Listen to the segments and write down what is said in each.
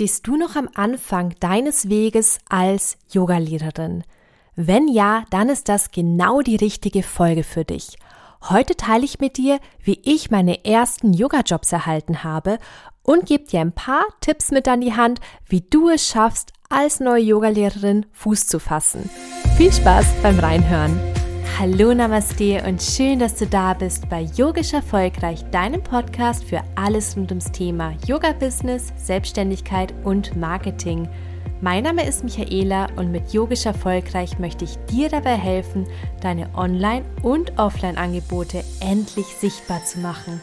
Stehst du noch am Anfang deines Weges als Yogalehrerin? Wenn ja, dann ist das genau die richtige Folge für dich. Heute teile ich mit dir, wie ich meine ersten Yoga-Jobs erhalten habe und gebe dir ein paar Tipps mit an die Hand, wie du es schaffst, als neue Yogalehrerin Fuß zu fassen. Viel Spaß beim Reinhören! Hallo Namaste und schön, dass du da bist bei Yogisch Erfolgreich, deinem Podcast für alles rund ums Thema Yoga-Business, Selbstständigkeit und Marketing. Mein Name ist Michaela und mit Yogisch Erfolgreich möchte ich dir dabei helfen, deine Online- und Offline-Angebote endlich sichtbar zu machen.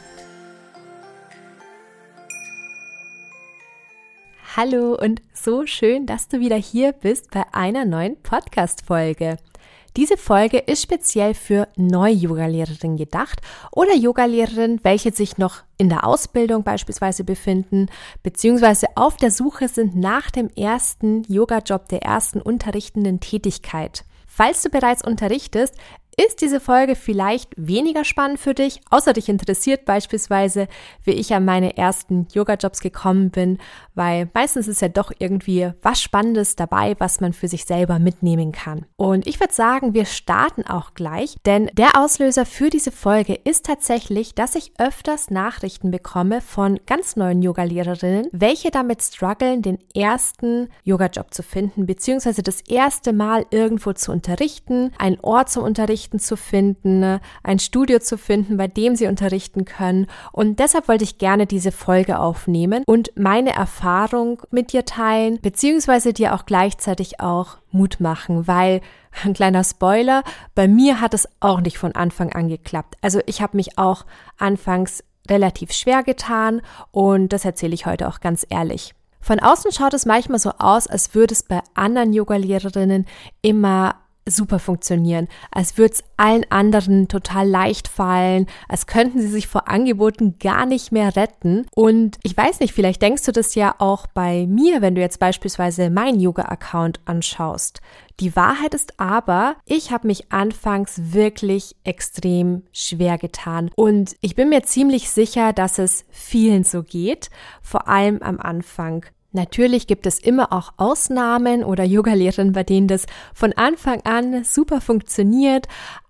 Hallo und so schön, dass du wieder hier bist bei einer neuen Podcast-Folge. Diese Folge ist speziell für Neu-Yoga-Lehrerinnen gedacht oder Yoga-Lehrerinnen, welche sich noch in der Ausbildung beispielsweise befinden, beziehungsweise auf der Suche sind nach dem ersten Yoga-Job, der ersten unterrichtenden Tätigkeit. Falls du bereits unterrichtest, ist diese Folge vielleicht weniger spannend für dich, außer dich interessiert beispielsweise, wie ich an meine ersten Yoga-Jobs gekommen bin, weil meistens ist ja doch irgendwie was Spannendes dabei, was man für sich selber mitnehmen kann. Und ich würde sagen, wir starten auch gleich, denn der Auslöser für diese Folge ist tatsächlich, dass ich öfters Nachrichten bekomme von ganz neuen Yoga-Lehrerinnen, welche damit strugglen, den ersten Yoga-Job zu finden, beziehungsweise das erste Mal irgendwo zu unterrichten, einen Ort zu unterrichten, Unterrichten zu finden, ne, ein Studio zu finden, bei dem sie unterrichten können. Und deshalb wollte ich gerne diese Folge aufnehmen und meine Erfahrung mit dir teilen, beziehungsweise dir auch gleichzeitig auch Mut machen, weil ein kleiner Spoiler, bei mir hat es auch nicht von Anfang an geklappt. Also ich habe mich auch anfangs relativ schwer getan und das erzähle ich heute auch ganz ehrlich. Von außen schaut es manchmal so aus, als würde es bei anderen Yoga-Lehrerinnen immer super funktionieren, als würde es allen anderen total leicht fallen, als könnten sie sich vor Angeboten gar nicht mehr retten. Und ich weiß nicht, vielleicht denkst du das ja auch bei mir, wenn du jetzt beispielsweise meinen Yoga-Account anschaust. Die Wahrheit ist aber, ich habe mich anfangs wirklich extrem schwer getan und ich bin mir ziemlich sicher, dass es vielen so geht, vor allem am Anfang. Natürlich gibt es immer auch Ausnahmen oder Yogalehrerinnen, bei denen das von Anfang an super funktioniert,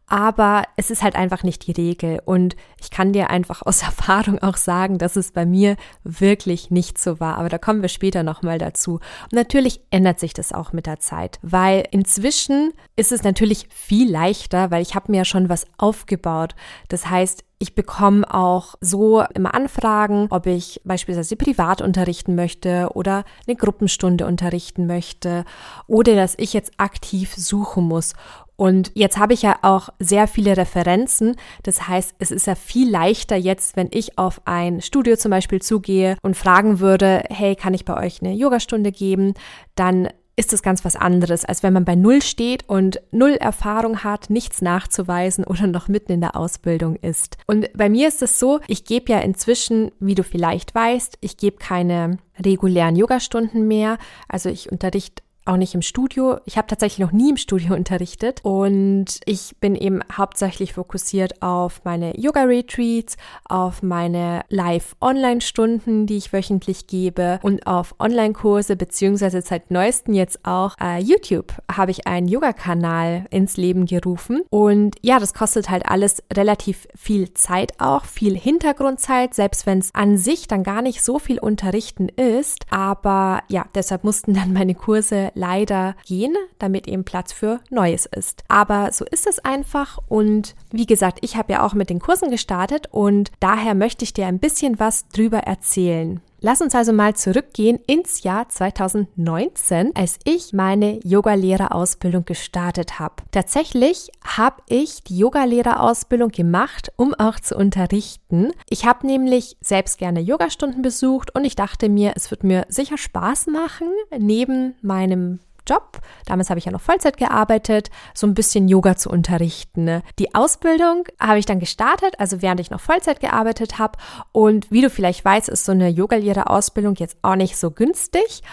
aber es ist halt einfach nicht die Regel. Und ich kann dir einfach aus Erfahrung auch sagen, dass es bei mir wirklich nicht so war. Aber da kommen wir später nochmal dazu. Und natürlich ändert sich das auch mit der Zeit, weil inzwischen ist es natürlich viel leichter, weil ich habe mir ja schon was aufgebaut. Das heißt, ich bekomme auch so immer Anfragen, ob ich beispielsweise privat unterrichten möchte oder eine Gruppenstunde unterrichten möchte oder dass ich jetzt aktiv suchen muss. Und jetzt habe ich ja auch sehr viele Referenzen. Das heißt, es ist ja viel leichter jetzt, wenn ich auf ein Studio zum Beispiel zugehe und fragen würde, hey, kann ich bei euch eine Yogastunde geben? Dann ist es ganz was anderes, als wenn man bei Null steht und Null Erfahrung hat, nichts nachzuweisen oder noch mitten in der Ausbildung ist. Und bei mir ist es so, ich gebe ja inzwischen, wie du vielleicht weißt, ich gebe keine regulären Yogastunden mehr. Also ich unterrichte auch nicht im Studio. Ich habe tatsächlich noch nie im Studio unterrichtet. Und ich bin eben hauptsächlich fokussiert auf meine Yoga-Retreats, auf meine Live-Online-Stunden, die ich wöchentlich gebe und auf Online-Kurse beziehungsweise seit neuestem jetzt auch äh, YouTube habe ich einen Yoga-Kanal ins Leben gerufen. Und ja, das kostet halt alles relativ viel Zeit auch, viel Hintergrundzeit, selbst wenn es an sich dann gar nicht so viel unterrichten ist, aber ja, deshalb mussten dann meine Kurse leider gehen, damit eben Platz für Neues ist. Aber so ist es einfach und wie gesagt, ich habe ja auch mit den Kursen gestartet und daher möchte ich dir ein bisschen was drüber erzählen. Lass uns also mal zurückgehen ins Jahr 2019, als ich meine Yogalehrerausbildung gestartet habe. Tatsächlich habe ich die Yogalehrerausbildung gemacht, um auch zu unterrichten. Ich habe nämlich selbst gerne Yogastunden besucht und ich dachte mir, es wird mir sicher Spaß machen, neben meinem Job, damals habe ich ja noch Vollzeit gearbeitet, so ein bisschen Yoga zu unterrichten. Ne? Die Ausbildung habe ich dann gestartet, also während ich noch Vollzeit gearbeitet habe. Und wie du vielleicht weißt, ist so eine Yogalehrerausbildung jetzt auch nicht so günstig.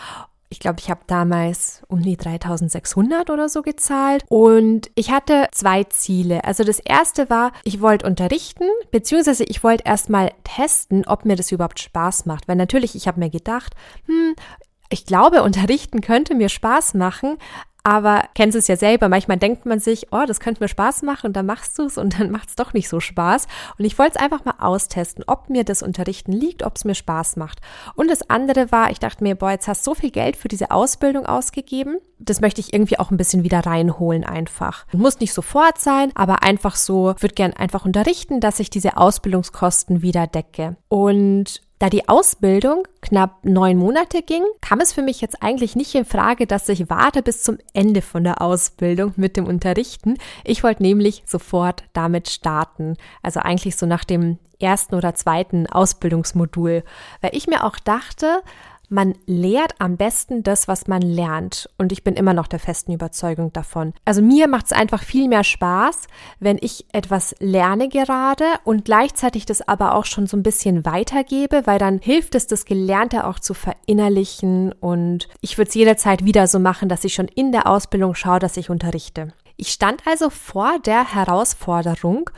Ich glaube, ich habe damals um die 3600 oder so gezahlt. Und ich hatte zwei Ziele. Also das erste war, ich wollte unterrichten, beziehungsweise ich wollte erstmal testen, ob mir das überhaupt Spaß macht. Weil natürlich, ich habe mir gedacht, hm, ich glaube, unterrichten könnte mir Spaß machen, aber kennst es ja selber, manchmal denkt man sich, oh, das könnte mir Spaß machen und dann machst du es und dann macht es doch nicht so Spaß. Und ich wollte es einfach mal austesten, ob mir das Unterrichten liegt, ob es mir Spaß macht. Und das andere war, ich dachte mir, boah, jetzt hast du so viel Geld für diese Ausbildung ausgegeben. Das möchte ich irgendwie auch ein bisschen wieder reinholen einfach. Muss nicht sofort sein, aber einfach so, würde gern einfach unterrichten, dass ich diese Ausbildungskosten wieder decke. Und da die Ausbildung knapp neun Monate ging, kam es für mich jetzt eigentlich nicht in Frage, dass ich warte bis zum Ende von der Ausbildung mit dem Unterrichten. Ich wollte nämlich sofort damit starten. Also eigentlich so nach dem ersten oder zweiten Ausbildungsmodul, weil ich mir auch dachte, man lehrt am besten das, was man lernt. Und ich bin immer noch der festen Überzeugung davon. Also mir macht es einfach viel mehr Spaß, wenn ich etwas lerne gerade und gleichzeitig das aber auch schon so ein bisschen weitergebe, weil dann hilft es, das Gelernte auch zu verinnerlichen. Und ich würde es jederzeit wieder so machen, dass ich schon in der Ausbildung schaue, dass ich unterrichte. Ich stand also vor der Herausforderung,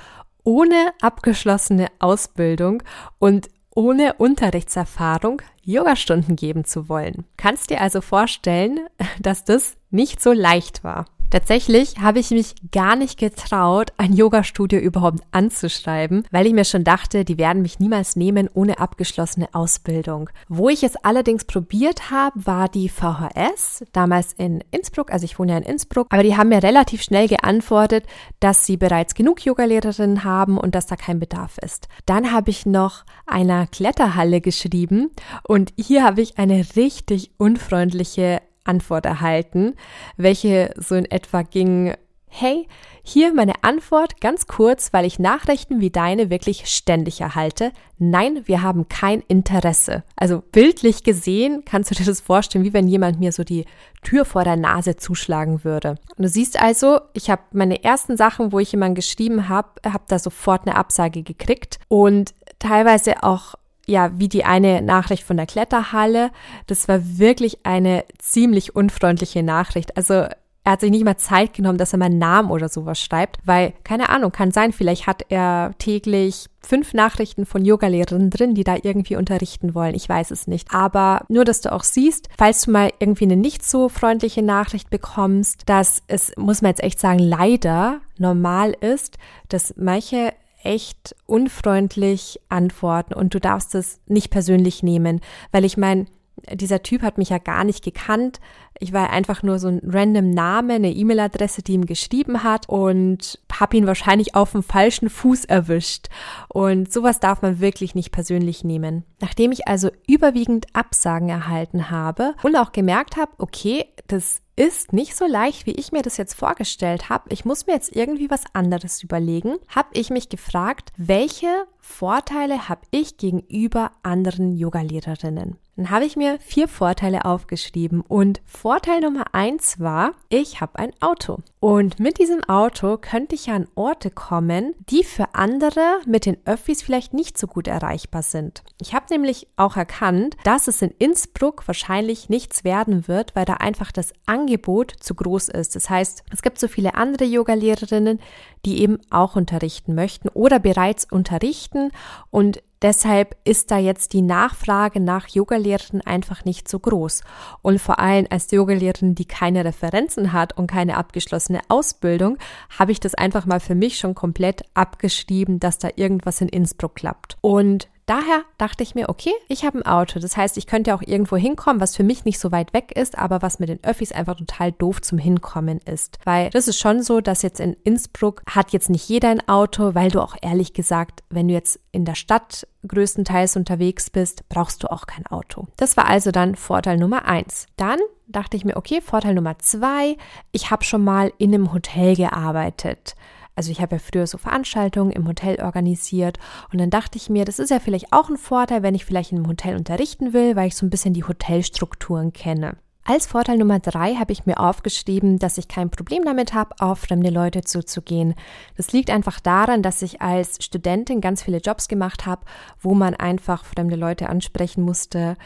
ohne abgeschlossene Ausbildung und ohne Unterrichtserfahrung Yogastunden geben zu wollen. Kannst dir also vorstellen, dass das nicht so leicht war. Tatsächlich habe ich mich gar nicht getraut, ein Yoga-Studio überhaupt anzuschreiben, weil ich mir schon dachte, die werden mich niemals nehmen ohne abgeschlossene Ausbildung. Wo ich es allerdings probiert habe, war die VHS, damals in Innsbruck, also ich wohne ja in Innsbruck, aber die haben mir relativ schnell geantwortet, dass sie bereits genug Yogalehrerinnen haben und dass da kein Bedarf ist. Dann habe ich noch einer Kletterhalle geschrieben und hier habe ich eine richtig unfreundliche Antwort erhalten, welche so in etwa ging, hey, hier meine Antwort ganz kurz, weil ich Nachrichten wie deine wirklich ständig erhalte. Nein, wir haben kein Interesse. Also bildlich gesehen kannst du dir das vorstellen, wie wenn jemand mir so die Tür vor der Nase zuschlagen würde. Und du siehst also, ich habe meine ersten Sachen, wo ich jemand geschrieben habe, habe da sofort eine Absage gekriegt und teilweise auch ja, wie die eine Nachricht von der Kletterhalle. Das war wirklich eine ziemlich unfreundliche Nachricht. Also er hat sich nicht mal Zeit genommen, dass er meinen Namen oder sowas schreibt, weil, keine Ahnung, kann sein, vielleicht hat er täglich fünf Nachrichten von Yogalehrerinnen drin, die da irgendwie unterrichten wollen. Ich weiß es nicht. Aber nur, dass du auch siehst, falls du mal irgendwie eine nicht so freundliche Nachricht bekommst, dass es, muss man jetzt echt sagen, leider normal ist, dass manche echt unfreundlich antworten und du darfst es nicht persönlich nehmen, weil ich meine, dieser Typ hat mich ja gar nicht gekannt. Ich war einfach nur so ein random Name, eine E-Mail-Adresse, die ihm geschrieben hat und habe ihn wahrscheinlich auf dem falschen Fuß erwischt. Und sowas darf man wirklich nicht persönlich nehmen. Nachdem ich also überwiegend Absagen erhalten habe und auch gemerkt habe, okay, das ist nicht so leicht, wie ich mir das jetzt vorgestellt habe. Ich muss mir jetzt irgendwie was anderes überlegen. Habe ich mich gefragt, welche Vorteile habe ich gegenüber anderen Yogalehrerinnen? Dann habe ich mir vier Vorteile aufgeschrieben und Vorteil Nummer eins war, ich habe ein Auto. Und mit diesem Auto könnte ich an Orte kommen, die für andere mit den Öffis vielleicht nicht so gut erreichbar sind. Ich habe nämlich auch erkannt, dass es in Innsbruck wahrscheinlich nichts werden wird, weil da einfach das Angebot zu groß ist. Das heißt, es gibt so viele andere Yogalehrerinnen, die eben auch unterrichten möchten oder bereits unterrichten und Deshalb ist da jetzt die Nachfrage nach Yogalehrern einfach nicht so groß. Und vor allem als Yogalehrerin, die keine Referenzen hat und keine abgeschlossene Ausbildung, habe ich das einfach mal für mich schon komplett abgeschrieben, dass da irgendwas in Innsbruck klappt. Und Daher dachte ich mir, okay, ich habe ein Auto. Das heißt, ich könnte auch irgendwo hinkommen, was für mich nicht so weit weg ist, aber was mit den Öffis einfach total doof zum Hinkommen ist. Weil das ist schon so, dass jetzt in Innsbruck hat jetzt nicht jeder ein Auto, weil du auch ehrlich gesagt, wenn du jetzt in der Stadt größtenteils unterwegs bist, brauchst du auch kein Auto. Das war also dann Vorteil Nummer eins. Dann dachte ich mir, okay, Vorteil Nummer zwei, ich habe schon mal in einem Hotel gearbeitet. Also ich habe ja früher so Veranstaltungen im Hotel organisiert und dann dachte ich mir, das ist ja vielleicht auch ein Vorteil, wenn ich vielleicht in einem Hotel unterrichten will, weil ich so ein bisschen die Hotelstrukturen kenne. Als Vorteil Nummer drei habe ich mir aufgeschrieben, dass ich kein Problem damit habe, auf fremde Leute zuzugehen. Das liegt einfach daran, dass ich als Studentin ganz viele Jobs gemacht habe, wo man einfach fremde Leute ansprechen musste.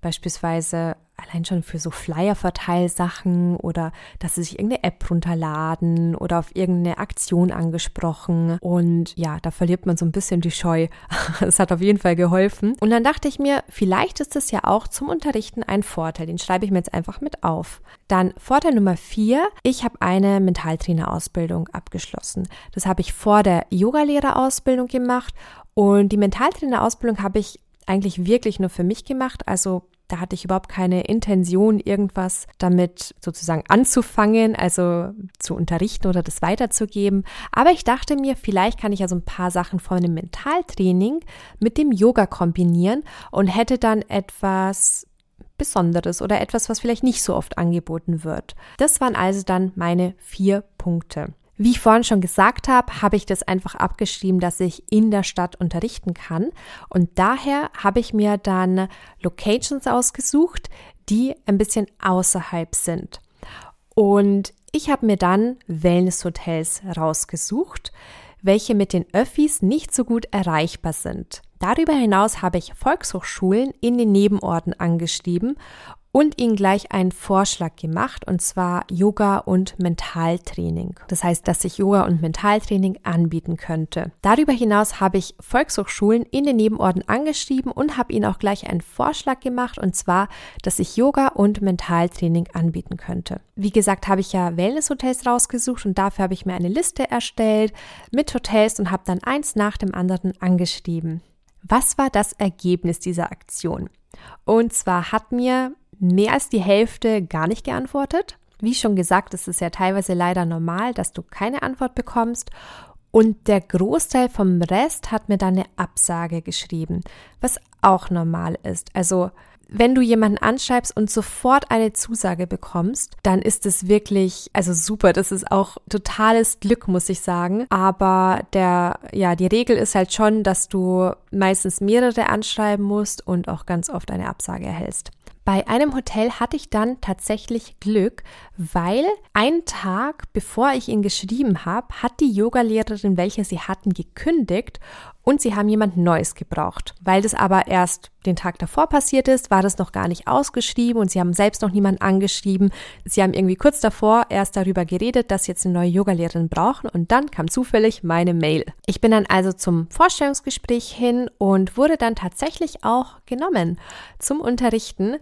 Beispielsweise allein schon für so Flyer-Verteilsachen oder dass sie sich irgendeine App runterladen oder auf irgendeine Aktion angesprochen. Und ja, da verliert man so ein bisschen die Scheu. Es hat auf jeden Fall geholfen. Und dann dachte ich mir, vielleicht ist es ja auch zum Unterrichten ein Vorteil. Den schreibe ich mir jetzt einfach mit auf. Dann Vorteil Nummer vier. Ich habe eine Mentaltrainerausbildung abgeschlossen. Das habe ich vor der Yogalehrerausbildung gemacht. Und die Mentaltrainerausbildung habe ich eigentlich wirklich nur für mich gemacht. Also da hatte ich überhaupt keine Intention, irgendwas damit sozusagen anzufangen, also zu unterrichten oder das weiterzugeben. Aber ich dachte mir, vielleicht kann ich ja so ein paar Sachen von dem Mentaltraining mit dem Yoga kombinieren und hätte dann etwas Besonderes oder etwas, was vielleicht nicht so oft angeboten wird. Das waren also dann meine vier Punkte. Wie ich vorhin schon gesagt habe, habe ich das einfach abgeschrieben, dass ich in der Stadt unterrichten kann. Und daher habe ich mir dann Locations ausgesucht, die ein bisschen außerhalb sind. Und ich habe mir dann Wellnesshotels rausgesucht, welche mit den Öffis nicht so gut erreichbar sind. Darüber hinaus habe ich Volkshochschulen in den Nebenorten angeschrieben und ihnen gleich einen Vorschlag gemacht, und zwar Yoga und Mentaltraining. Das heißt, dass ich Yoga und Mentaltraining anbieten könnte. Darüber hinaus habe ich Volkshochschulen in den Nebenorten angeschrieben und habe ihnen auch gleich einen Vorschlag gemacht, und zwar, dass ich Yoga und Mentaltraining anbieten könnte. Wie gesagt, habe ich ja Wellnesshotels rausgesucht und dafür habe ich mir eine Liste erstellt mit Hotels und habe dann eins nach dem anderen angeschrieben. Was war das Ergebnis dieser Aktion? Und zwar hat mir mehr als die Hälfte gar nicht geantwortet. Wie schon gesagt, es ist ja teilweise leider normal, dass du keine Antwort bekommst. Und der Großteil vom Rest hat mir dann eine Absage geschrieben, was auch normal ist. Also wenn du jemanden anschreibst und sofort eine Zusage bekommst, dann ist es wirklich, also super. Das ist auch totales Glück, muss ich sagen. Aber der, ja, die Regel ist halt schon, dass du meistens mehrere anschreiben musst und auch ganz oft eine Absage erhältst. Bei einem Hotel hatte ich dann tatsächlich Glück, weil einen Tag bevor ich ihn geschrieben habe, hat die Yogalehrerin, welche sie hatten, gekündigt und sie haben jemand Neues gebraucht. Weil das aber erst den Tag davor passiert ist, war das noch gar nicht ausgeschrieben und sie haben selbst noch niemanden angeschrieben. Sie haben irgendwie kurz davor erst darüber geredet, dass sie jetzt eine neue Yogalehrerin brauchen und dann kam zufällig meine Mail. Ich bin dann also zum Vorstellungsgespräch hin und wurde dann tatsächlich auch genommen zum Unterrichten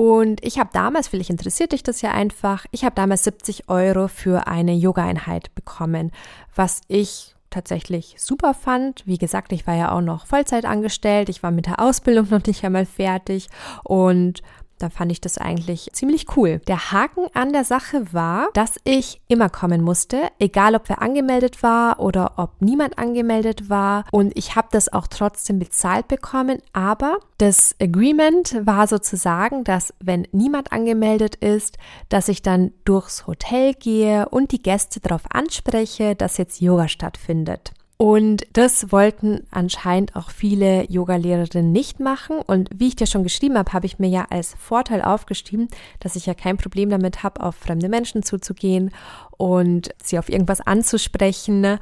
und ich habe damals, vielleicht interessiert dich das ja einfach, ich habe damals 70 Euro für eine Yoga-Einheit bekommen, was ich tatsächlich super fand. Wie gesagt, ich war ja auch noch Vollzeit angestellt, ich war mit der Ausbildung noch nicht einmal fertig und da fand ich das eigentlich ziemlich cool. Der Haken an der Sache war, dass ich immer kommen musste, egal ob wer angemeldet war oder ob niemand angemeldet war. Und ich habe das auch trotzdem bezahlt bekommen. Aber das Agreement war sozusagen, dass wenn niemand angemeldet ist, dass ich dann durchs Hotel gehe und die Gäste darauf anspreche, dass jetzt Yoga stattfindet. Und das wollten anscheinend auch viele Yogalehrerinnen nicht machen. Und wie ich dir schon geschrieben habe, habe ich mir ja als Vorteil aufgeschrieben, dass ich ja kein Problem damit habe, auf fremde Menschen zuzugehen und sie auf irgendwas anzusprechen.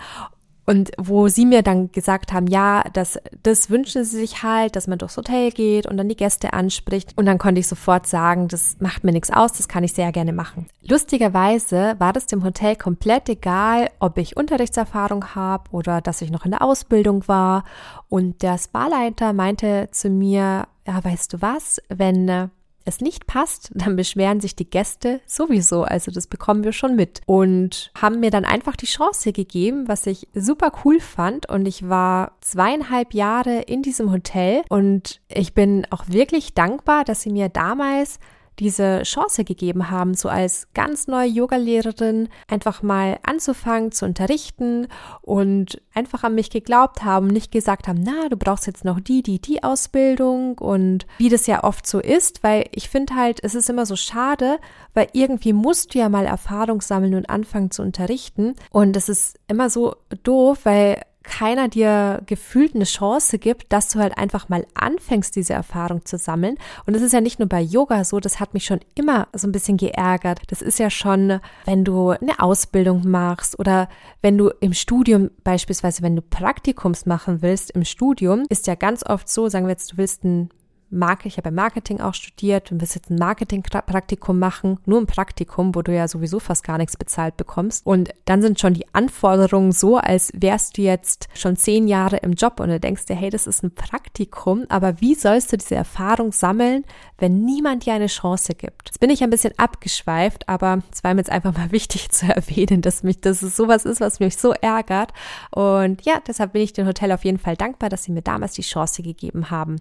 Und wo sie mir dann gesagt haben, ja, das, das wünschen sie sich halt, dass man durchs Hotel geht und dann die Gäste anspricht. Und dann konnte ich sofort sagen, das macht mir nichts aus, das kann ich sehr gerne machen. Lustigerweise war das dem Hotel komplett egal, ob ich Unterrichtserfahrung habe oder dass ich noch in der Ausbildung war. Und der Sparleiter meinte zu mir, ja, weißt du was, wenn es nicht passt, dann beschweren sich die Gäste sowieso. Also das bekommen wir schon mit. Und haben mir dann einfach die Chance gegeben, was ich super cool fand. Und ich war zweieinhalb Jahre in diesem Hotel und ich bin auch wirklich dankbar, dass sie mir damals diese Chance gegeben haben, so als ganz neue Yogalehrerin einfach mal anzufangen zu unterrichten und einfach an mich geglaubt haben, nicht gesagt haben, na, du brauchst jetzt noch die, die, die Ausbildung und wie das ja oft so ist, weil ich finde halt, es ist immer so schade, weil irgendwie musst du ja mal Erfahrung sammeln und anfangen zu unterrichten und es ist immer so doof, weil keiner dir gefühlt eine Chance gibt, dass du halt einfach mal anfängst, diese Erfahrung zu sammeln. Und das ist ja nicht nur bei Yoga so, das hat mich schon immer so ein bisschen geärgert. Das ist ja schon, wenn du eine Ausbildung machst oder wenn du im Studium beispielsweise, wenn du Praktikums machen willst im Studium, ist ja ganz oft so, sagen wir jetzt, du willst ein Marke, ich habe ja Marketing auch studiert und willst jetzt ein Marketingpraktikum machen, nur ein Praktikum, wo du ja sowieso fast gar nichts bezahlt bekommst. Und dann sind schon die Anforderungen so, als wärst du jetzt schon zehn Jahre im Job und du denkst dir, hey, das ist ein Praktikum, aber wie sollst du diese Erfahrung sammeln, wenn niemand dir eine Chance gibt? Jetzt bin ich ein bisschen abgeschweift, aber es war mir jetzt einfach mal wichtig zu erwähnen, dass mich, dass es sowas ist, was mich so ärgert. Und ja, deshalb bin ich dem Hotel auf jeden Fall dankbar, dass sie mir damals die Chance gegeben haben.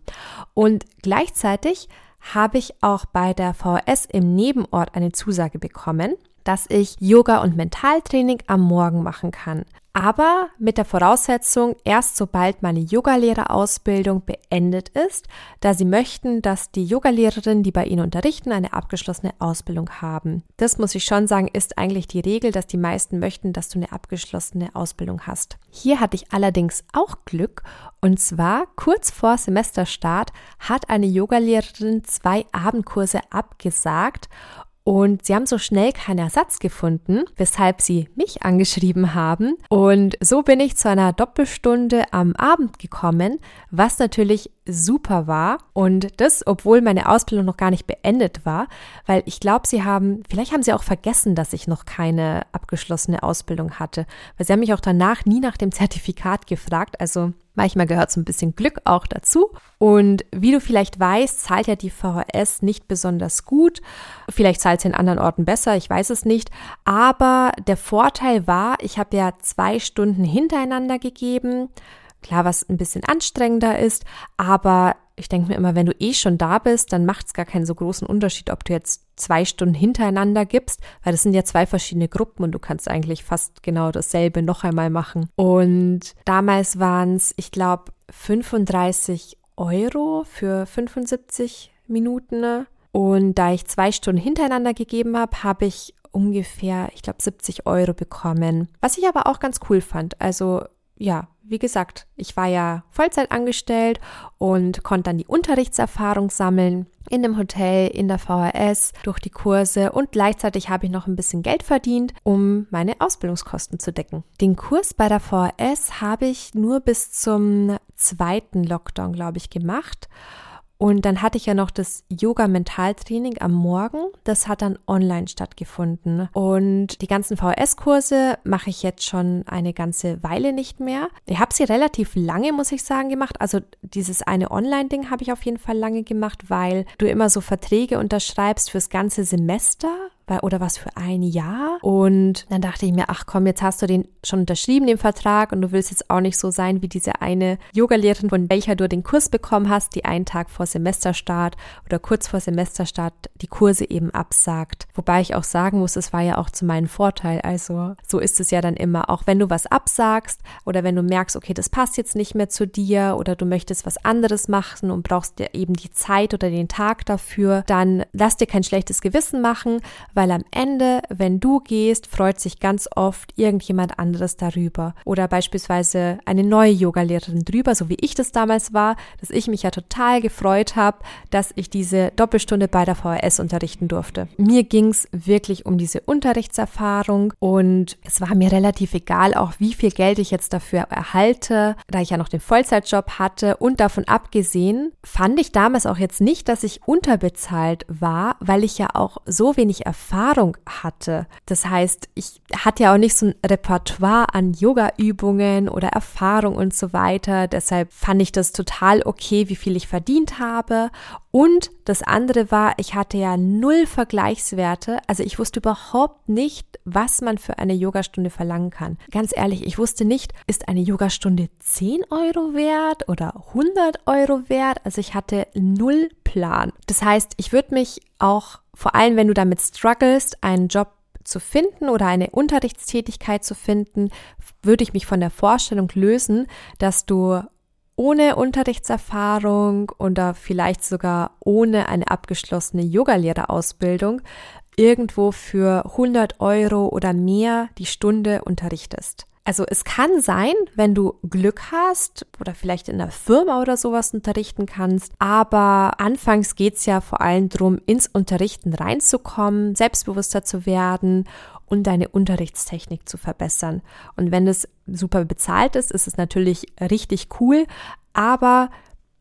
Und gleichzeitig habe ich auch bei der VHS im Nebenort eine Zusage bekommen, dass ich Yoga und Mentaltraining am Morgen machen kann aber mit der Voraussetzung, erst sobald meine Yogalehrerausbildung beendet ist, da sie möchten, dass die Yogalehrerinnen, die bei ihnen unterrichten, eine abgeschlossene Ausbildung haben. Das muss ich schon sagen, ist eigentlich die Regel, dass die meisten möchten, dass du eine abgeschlossene Ausbildung hast. Hier hatte ich allerdings auch Glück und zwar kurz vor Semesterstart hat eine Yogalehrerin zwei Abendkurse abgesagt und sie haben so schnell keinen Ersatz gefunden, weshalb sie mich angeschrieben haben. Und so bin ich zu einer Doppelstunde am Abend gekommen, was natürlich super war. Und das, obwohl meine Ausbildung noch gar nicht beendet war, weil ich glaube, sie haben, vielleicht haben sie auch vergessen, dass ich noch keine abgeschlossene Ausbildung hatte, weil sie haben mich auch danach nie nach dem Zertifikat gefragt. Also Manchmal gehört so ein bisschen Glück auch dazu. Und wie du vielleicht weißt, zahlt ja die VHS nicht besonders gut. Vielleicht zahlt sie in anderen Orten besser, ich weiß es nicht. Aber der Vorteil war, ich habe ja zwei Stunden hintereinander gegeben. Klar, was ein bisschen anstrengender ist, aber ich denke mir immer, wenn du eh schon da bist, dann macht es gar keinen so großen Unterschied, ob du jetzt zwei Stunden hintereinander gibst, weil das sind ja zwei verschiedene Gruppen und du kannst eigentlich fast genau dasselbe noch einmal machen. Und damals waren es, ich glaube, 35 Euro für 75 Minuten. Und da ich zwei Stunden hintereinander gegeben habe, habe ich ungefähr, ich glaube, 70 Euro bekommen. Was ich aber auch ganz cool fand. Also ja, wie gesagt, ich war ja Vollzeit angestellt und konnte dann die Unterrichtserfahrung sammeln in dem Hotel, in der VHS, durch die Kurse und gleichzeitig habe ich noch ein bisschen Geld verdient, um meine Ausbildungskosten zu decken. Den Kurs bei der VHS habe ich nur bis zum zweiten Lockdown, glaube ich, gemacht und dann hatte ich ja noch das Yoga-Mentaltraining am Morgen. Das hat dann online stattgefunden. Und die ganzen VHS-Kurse mache ich jetzt schon eine ganze Weile nicht mehr. Ich habe sie relativ lange, muss ich sagen, gemacht. Also dieses eine Online-Ding habe ich auf jeden Fall lange gemacht, weil du immer so Verträge unterschreibst fürs ganze Semester oder was für ein Jahr. Und dann dachte ich mir, ach komm, jetzt hast du den schon unterschrieben, den Vertrag, und du willst jetzt auch nicht so sein wie diese eine Yogalehrerin, von welcher du den Kurs bekommen hast, die einen Tag vor Semesterstart oder kurz vor Semesterstart die Kurse eben absagt. Wobei ich auch sagen muss, es war ja auch zu meinem Vorteil. Also so ist es ja dann immer. Auch wenn du was absagst oder wenn du merkst, okay, das passt jetzt nicht mehr zu dir oder du möchtest was anderes machen und brauchst dir eben die Zeit oder den Tag dafür, dann lass dir kein schlechtes Gewissen machen, weil am Ende, wenn du gehst, freut sich ganz oft irgendjemand anderes darüber oder beispielsweise eine neue Yogalehrerin drüber, so wie ich das damals war, dass ich mich ja total gefreut habe, dass ich diese Doppelstunde bei der VHS unterrichten durfte. Mir ging es wirklich um diese Unterrichtserfahrung und es war mir relativ egal, auch wie viel Geld ich jetzt dafür erhalte, da ich ja noch den Vollzeitjob hatte und davon abgesehen, fand ich damals auch jetzt nicht, dass ich unterbezahlt war, weil ich ja auch so wenig Erfahrung Erfahrung hatte. Das heißt, ich hatte ja auch nicht so ein Repertoire an Yoga-Übungen oder Erfahrung und so weiter. Deshalb fand ich das total okay, wie viel ich verdient habe. Und das andere war, ich hatte ja null Vergleichswerte. Also ich wusste überhaupt nicht, was man für eine Yogastunde verlangen kann. Ganz ehrlich, ich wusste nicht, ist eine Yogastunde 10 Euro wert oder 100 Euro wert? Also ich hatte null Plan. Das heißt, ich würde mich auch vor allem, wenn du damit strugglest, einen Job zu finden oder eine Unterrichtstätigkeit zu finden, würde ich mich von der Vorstellung lösen, dass du ohne Unterrichtserfahrung oder vielleicht sogar ohne eine abgeschlossene Yogalehrerausbildung irgendwo für 100 Euro oder mehr die Stunde unterrichtest. Also es kann sein, wenn du Glück hast oder vielleicht in einer Firma oder sowas unterrichten kannst, aber anfangs geht's ja vor allem darum, ins Unterrichten reinzukommen, selbstbewusster zu werden und deine Unterrichtstechnik zu verbessern. Und wenn es super bezahlt ist, ist es natürlich richtig cool, aber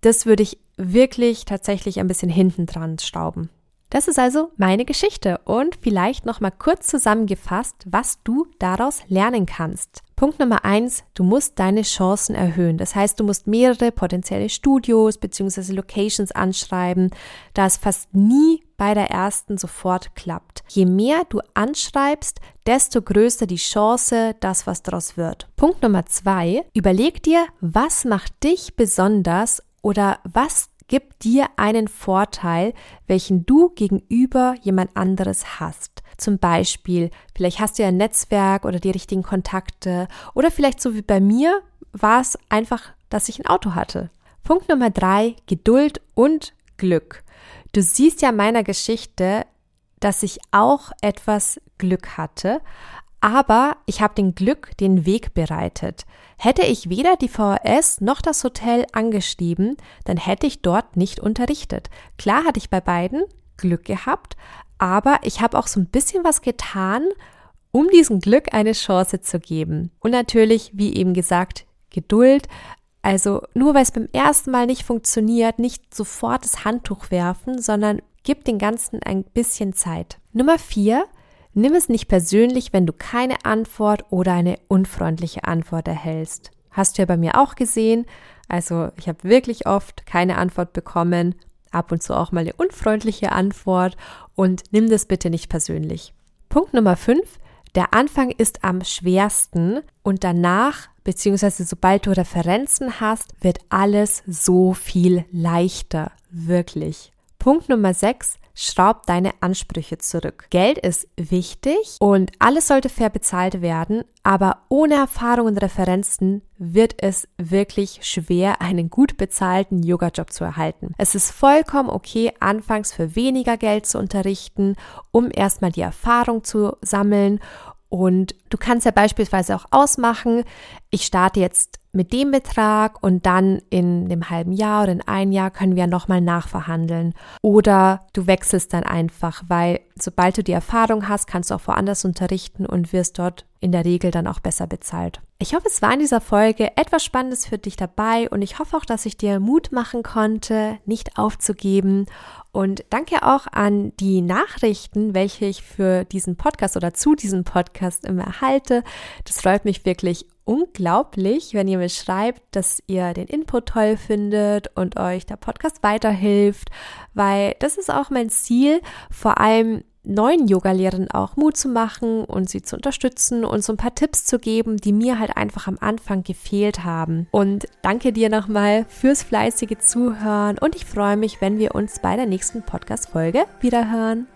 das würde ich wirklich tatsächlich ein bisschen hinten dran stauben. Das ist also meine Geschichte und vielleicht noch mal kurz zusammengefasst, was du daraus lernen kannst. Punkt Nummer eins, du musst deine Chancen erhöhen. Das heißt, du musst mehrere potenzielle Studios bzw. Locations anschreiben, da es fast nie bei der ersten sofort klappt. Je mehr du anschreibst, desto größer die Chance, dass was daraus wird. Punkt Nummer zwei, überleg dir, was macht dich besonders oder was gibt dir einen Vorteil, welchen du gegenüber jemand anderes hast. Zum Beispiel, vielleicht hast du ja ein Netzwerk oder die richtigen Kontakte oder vielleicht so wie bei mir war es einfach, dass ich ein Auto hatte. Punkt Nummer drei, Geduld und Glück. Du siehst ja meiner Geschichte, dass ich auch etwas Glück hatte, aber ich habe den Glück den Weg bereitet. Hätte ich weder die VHS noch das Hotel angeschrieben, dann hätte ich dort nicht unterrichtet. Klar hatte ich bei beiden Glück gehabt, aber ich habe auch so ein bisschen was getan, um diesem Glück eine Chance zu geben. Und natürlich, wie eben gesagt, Geduld. Also nur weil es beim ersten Mal nicht funktioniert, nicht sofort das Handtuch werfen, sondern gib den Ganzen ein bisschen Zeit. Nummer vier, nimm es nicht persönlich, wenn du keine Antwort oder eine unfreundliche Antwort erhältst. Hast du ja bei mir auch gesehen. Also ich habe wirklich oft keine Antwort bekommen ab und zu auch mal eine unfreundliche Antwort und nimm das bitte nicht persönlich. Punkt Nummer 5. Der Anfang ist am schwersten und danach, beziehungsweise sobald du Referenzen hast, wird alles so viel leichter. Wirklich. Punkt Nummer 6 schraub deine Ansprüche zurück. Geld ist wichtig und alles sollte fair bezahlt werden, aber ohne Erfahrung und Referenzen wird es wirklich schwer, einen gut bezahlten Yoga-Job zu erhalten. Es ist vollkommen okay, anfangs für weniger Geld zu unterrichten, um erstmal die Erfahrung zu sammeln und du kannst ja beispielsweise auch ausmachen, ich starte jetzt mit dem Betrag und dann in einem halben Jahr oder in einem Jahr können wir nochmal nachverhandeln. Oder du wechselst dann einfach, weil sobald du die Erfahrung hast, kannst du auch woanders unterrichten und wirst dort in der Regel dann auch besser bezahlt. Ich hoffe, es war in dieser Folge etwas Spannendes für dich dabei und ich hoffe auch, dass ich dir Mut machen konnte, nicht aufzugeben. Und danke auch an die Nachrichten, welche ich für diesen Podcast oder zu diesem Podcast immer erhalte. Das freut mich wirklich unglaublich, wenn ihr mir schreibt, dass ihr den Input toll findet und euch der Podcast weiterhilft, weil das ist auch mein Ziel, vor allem neuen Yoga-Lehrern auch Mut zu machen und sie zu unterstützen und so ein paar Tipps zu geben, die mir halt einfach am Anfang gefehlt haben. Und danke dir nochmal fürs fleißige Zuhören und ich freue mich, wenn wir uns bei der nächsten Podcast-Folge wiederhören.